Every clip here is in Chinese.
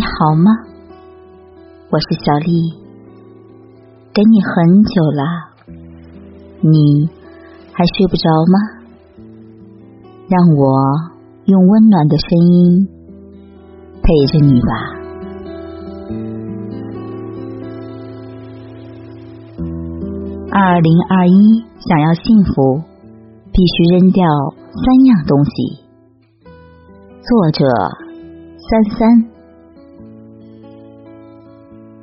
你好吗？我是小丽，等你很久了，你还睡不着吗？让我用温暖的声音陪着你吧。二零二一，想要幸福，必须扔掉三样东西。作者：三三。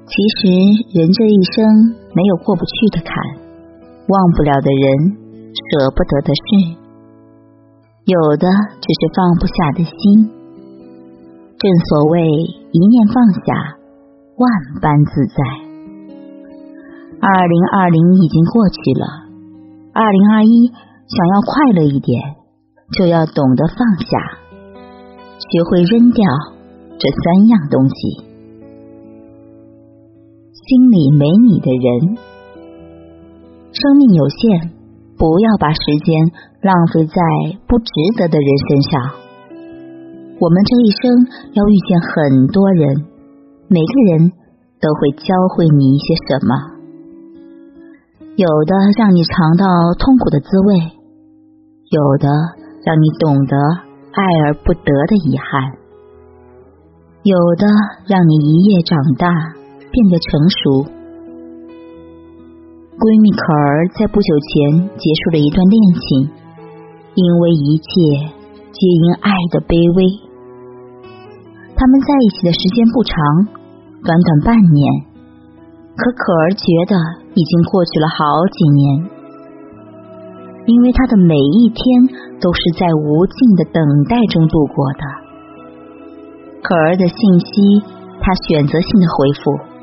其实，人这一生没有过不去的坎，忘不了的人，舍不得的事，有的只是放不下的心。正所谓一念放下，万般自在。二零二零已经过去了，二零二一想要快乐一点，就要懂得放下，学会扔掉这三样东西。心里没你的人，生命有限，不要把时间浪费在不值得的人身上。我们这一生要遇见很多人，每个人都会教会你一些什么，有的让你尝到痛苦的滋味，有的让你懂得爱而不得的遗憾，有的让你一夜长大。变得成熟。闺蜜可儿在不久前结束了一段恋情，因为一切皆因爱的卑微。他们在一起的时间不长，短短半年，可可儿觉得已经过去了好几年，因为她的每一天都是在无尽的等待中度过的。可儿的信息，她选择性的回复。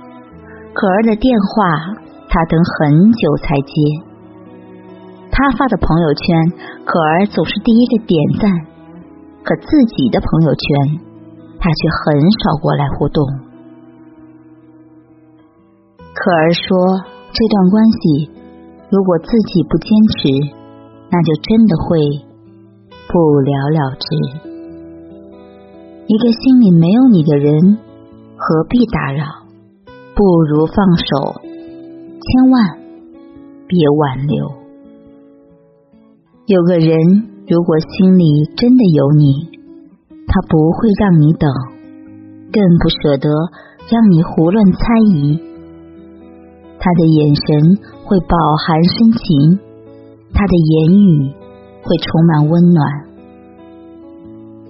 可儿的电话，他等很久才接。他发的朋友圈，可儿总是第一个点赞，可自己的朋友圈，他却很少过来互动。可儿说，这段关系如果自己不坚持，那就真的会不了了之。一个心里没有你的人，何必打扰？不如放手，千万别挽留。有个人如果心里真的有你，他不会让你等，更不舍得让你胡乱猜疑。他的眼神会饱含深情，他的言语会充满温暖，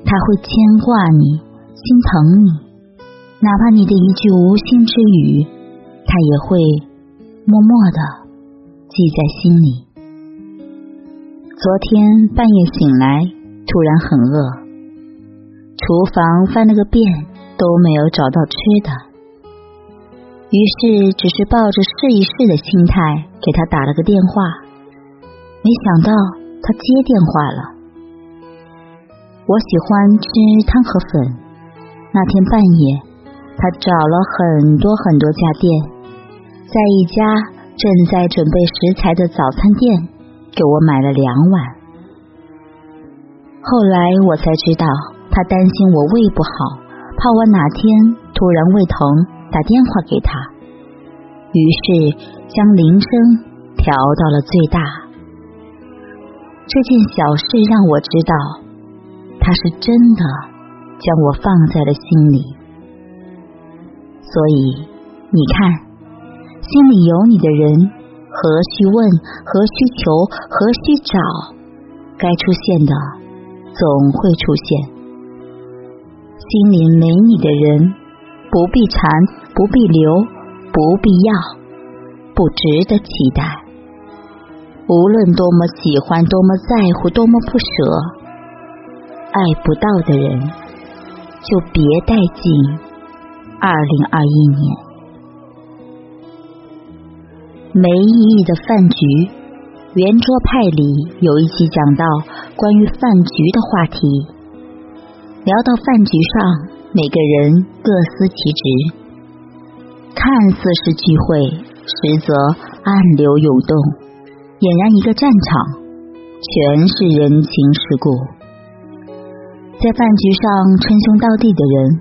他会牵挂你，心疼你。哪怕你的一句无心之语，他也会默默的记在心里。昨天半夜醒来，突然很饿，厨房翻了个遍都没有找到吃的，于是只是抱着试一试的心态给他打了个电话，没想到他接电话了。我喜欢吃汤和粉，那天半夜。他找了很多很多家店，在一家正在准备食材的早餐店给我买了两碗。后来我才知道，他担心我胃不好，怕我哪天突然胃疼打电话给他，于是将铃声调到了最大。这件小事让我知道，他是真的将我放在了心里。所以，你看，心里有你的人，何须问？何须求？何须找？该出现的总会出现。心里没你的人，不必缠，不必留，不必要，不值得期待。无论多么喜欢，多么在乎，多么不舍，爱不到的人，就别带进。二零二一年，没意义的饭局。圆桌派里有一期讲到关于饭局的话题，聊到饭局上，每个人各司其职，看似是聚会，实则暗流涌动，俨然一个战场，全是人情世故。在饭局上称兄道弟的人，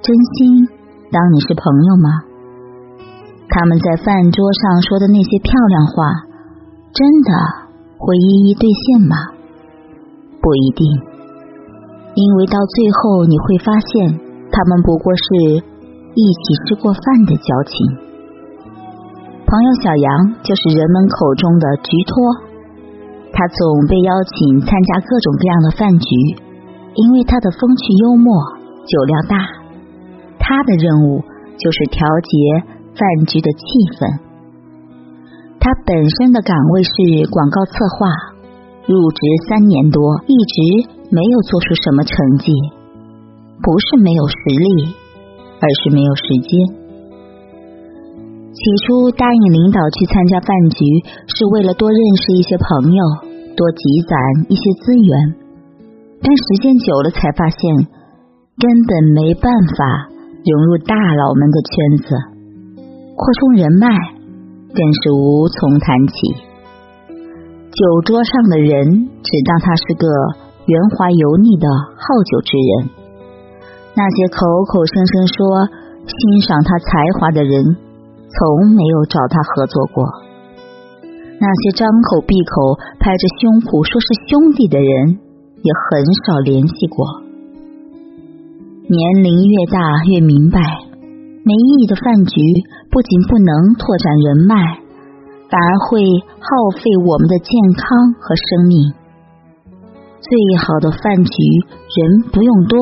真心。当你是朋友吗？他们在饭桌上说的那些漂亮话，真的会一一兑现吗？不一定，因为到最后你会发现，他们不过是一起吃过饭的交情。朋友小杨就是人们口中的局托，他总被邀请参加各种各样的饭局，因为他的风趣幽默、酒量大，他的任务就是调节。饭局的气氛。他本身的岗位是广告策划，入职三年多，一直没有做出什么成绩。不是没有实力，而是没有时间。起初答应领导去参加饭局，是为了多认识一些朋友，多积攒一些资源。但时间久了，才发现根本没办法融入大佬们的圈子。扩充人脉更是无从谈起。酒桌上的人只当他是个圆滑油腻的好酒之人，那些口口声声说欣赏他才华的人，从没有找他合作过；那些张口闭口拍着胸脯说是兄弟的人，也很少联系过。年龄越大，越明白。没意义的饭局不仅不能拓展人脉，反而会耗费我们的健康和生命。最好的饭局，人不用多，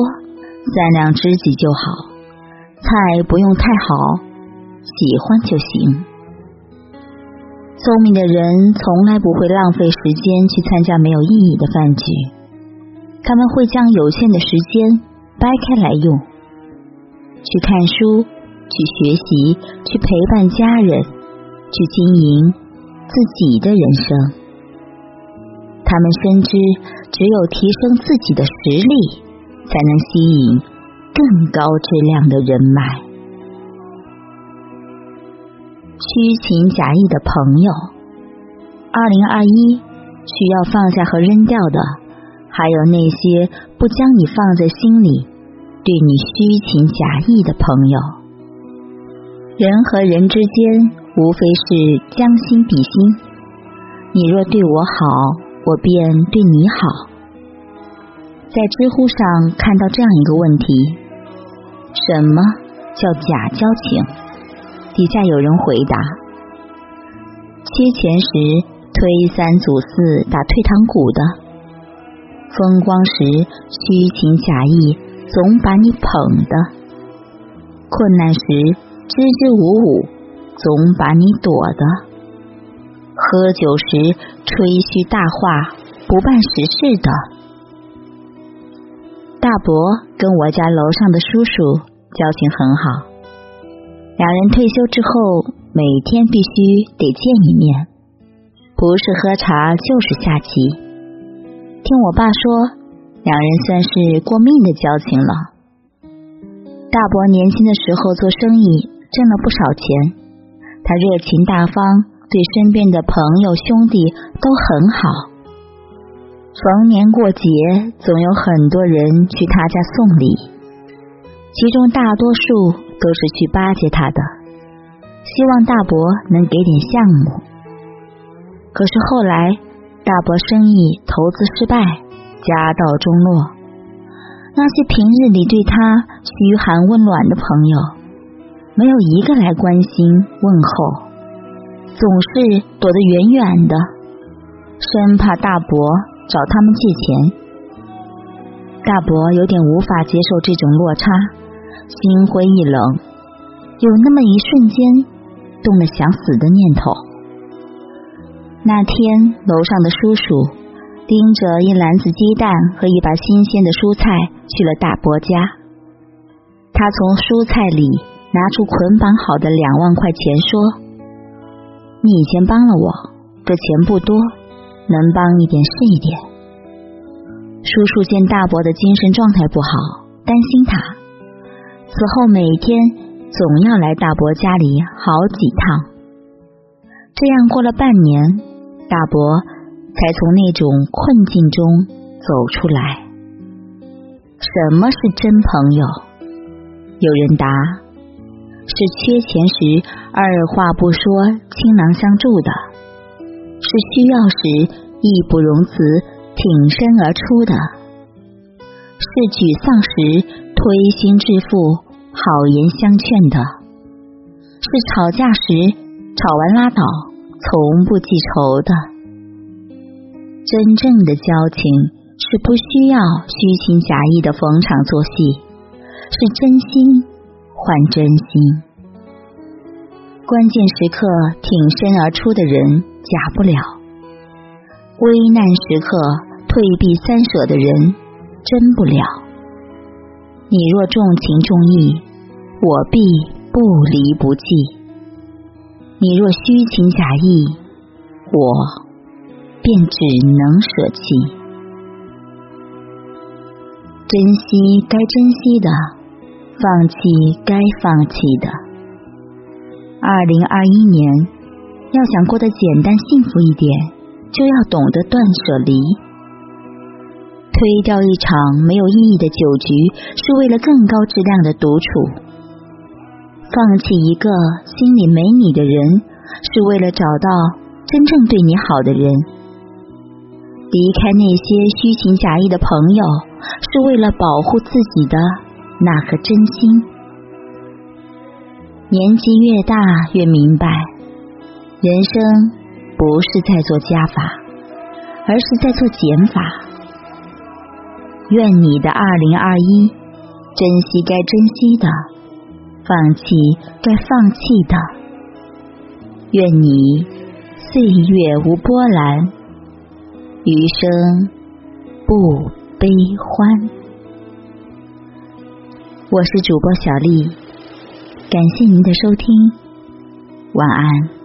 三两知己就好；菜不用太好，喜欢就行。聪明的人从来不会浪费时间去参加没有意义的饭局，他们会将有限的时间掰开来用，去看书。去学习，去陪伴家人，去经营自己的人生。他们深知，只有提升自己的实力，才能吸引更高质量的人脉。虚情假意的朋友，二零二一需要放下和扔掉的，还有那些不将你放在心里、对你虚情假意的朋友。人和人之间，无非是将心比心。你若对我好，我便对你好。在知乎上看到这样一个问题：什么叫假交情？底下有人回答：缺钱时推三阻四打退堂鼓的，风光时虚情假意总把你捧的，困难时。支支吾吾，总把你躲的；喝酒时吹嘘大话，不办实事的。大伯跟我家楼上的叔叔交情很好，两人退休之后每天必须得见一面，不是喝茶就是下棋。听我爸说，两人算是过命的交情了。大伯年轻的时候做生意。挣了不少钱，他热情大方，对身边的朋友兄弟都很好。逢年过节，总有很多人去他家送礼，其中大多数都是去巴结他的，希望大伯能给点项目。可是后来，大伯生意投资失败，家道中落，那些平日里对他嘘寒问暖的朋友。没有一个来关心问候，总是躲得远远的，生怕大伯找他们借钱。大伯有点无法接受这种落差，心灰意冷，有那么一瞬间动了想死的念头。那天，楼上的叔叔拎着一篮子鸡蛋和一把新鲜的蔬菜去了大伯家，他从蔬菜里。拿出捆绑好的两万块钱，说：“你以前帮了我，这钱不多，能帮一点是一点。”叔叔见大伯的精神状态不好，担心他，此后每天总要来大伯家里好几趟。这样过了半年，大伯才从那种困境中走出来。什么是真朋友？有人答。是缺钱时二话不说倾囊相助的，是需要时义不容辞挺身而出的，是沮丧时推心置腹好言相劝的，是吵架时吵完拉倒从不记仇的。真正的交情是不需要虚情假意的逢场作戏，是真心。换真心，关键时刻挺身而出的人假不了；危难时刻退避三舍的人真不了。你若重情重义，我必不离不弃；你若虚情假意，我便只能舍弃。珍惜该珍惜的。放弃该放弃的。二零二一年，要想过得简单幸福一点，就要懂得断舍离。推掉一场没有意义的酒局，是为了更高质量的独处；放弃一个心里没你的人，是为了找到真正对你好的人；离开那些虚情假意的朋友，是为了保护自己的。那颗真心？年纪越大，越明白，人生不是在做加法，而是在做减法。愿你的二零二一，珍惜该珍惜的，放弃该放弃的。愿你岁月无波澜，余生不悲欢。我是主播小丽，感谢您的收听，晚安。